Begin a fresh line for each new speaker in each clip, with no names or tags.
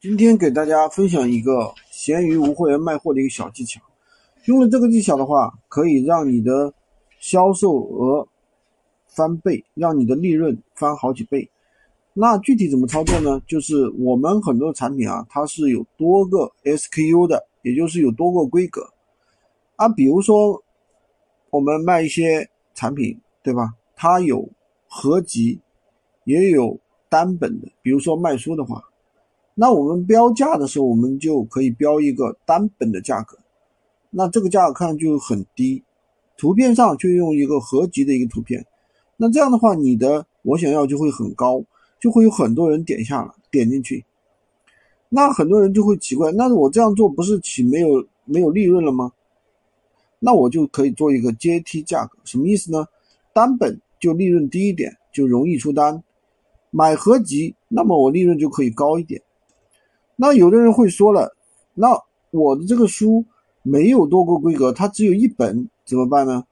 今天给大家分享一个闲鱼无货源卖货的一个小技巧。用了这个技巧的话，可以让你的销售额翻倍，让你的利润翻好几倍。那具体怎么操作呢？就是我们很多产品啊，它是有多个 SKU 的，也就是有多个规格啊。比如说我们卖一些产品，对吧？它有合集，也有单本的。比如说卖书的话。那我们标价的时候，我们就可以标一个单本的价格，那这个价格看就很低，图片上就用一个合集的一个图片，那这样的话，你的我想要就会很高，就会有很多人点下了点进去，那很多人就会奇怪，那我这样做不是岂没有没有利润了吗？那我就可以做一个阶梯价格，什么意思呢？单本就利润低一点，就容易出单，买合集，那么我利润就可以高一点。那有的人会说了，那我的这个书没有多个规格，它只有一本，怎么办呢？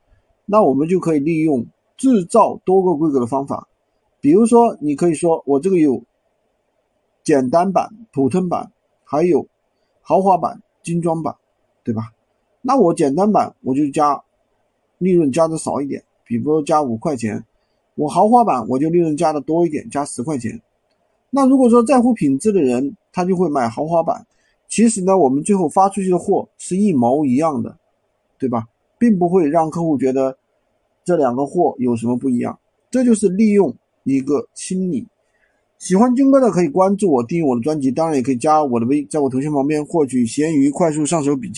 那我们就可以利用制造多个规格的方法，比如说，你可以说我这个有简单版、普通版，还有豪华版、精装版，对吧？那我简单版我就加利润加的少一点，比如说加五块钱；我豪华版我就利润加的多一点，加十块钱。那如果说在乎品质的人，他就会买豪华版。其实呢，我们最后发出去的货是一模一样的，对吧？并不会让客户觉得这两个货有什么不一样。这就是利用一个心理。喜欢军哥的可以关注我，订阅我的专辑，当然也可以加我的微，在我头像旁边获取闲鱼快速上手笔记。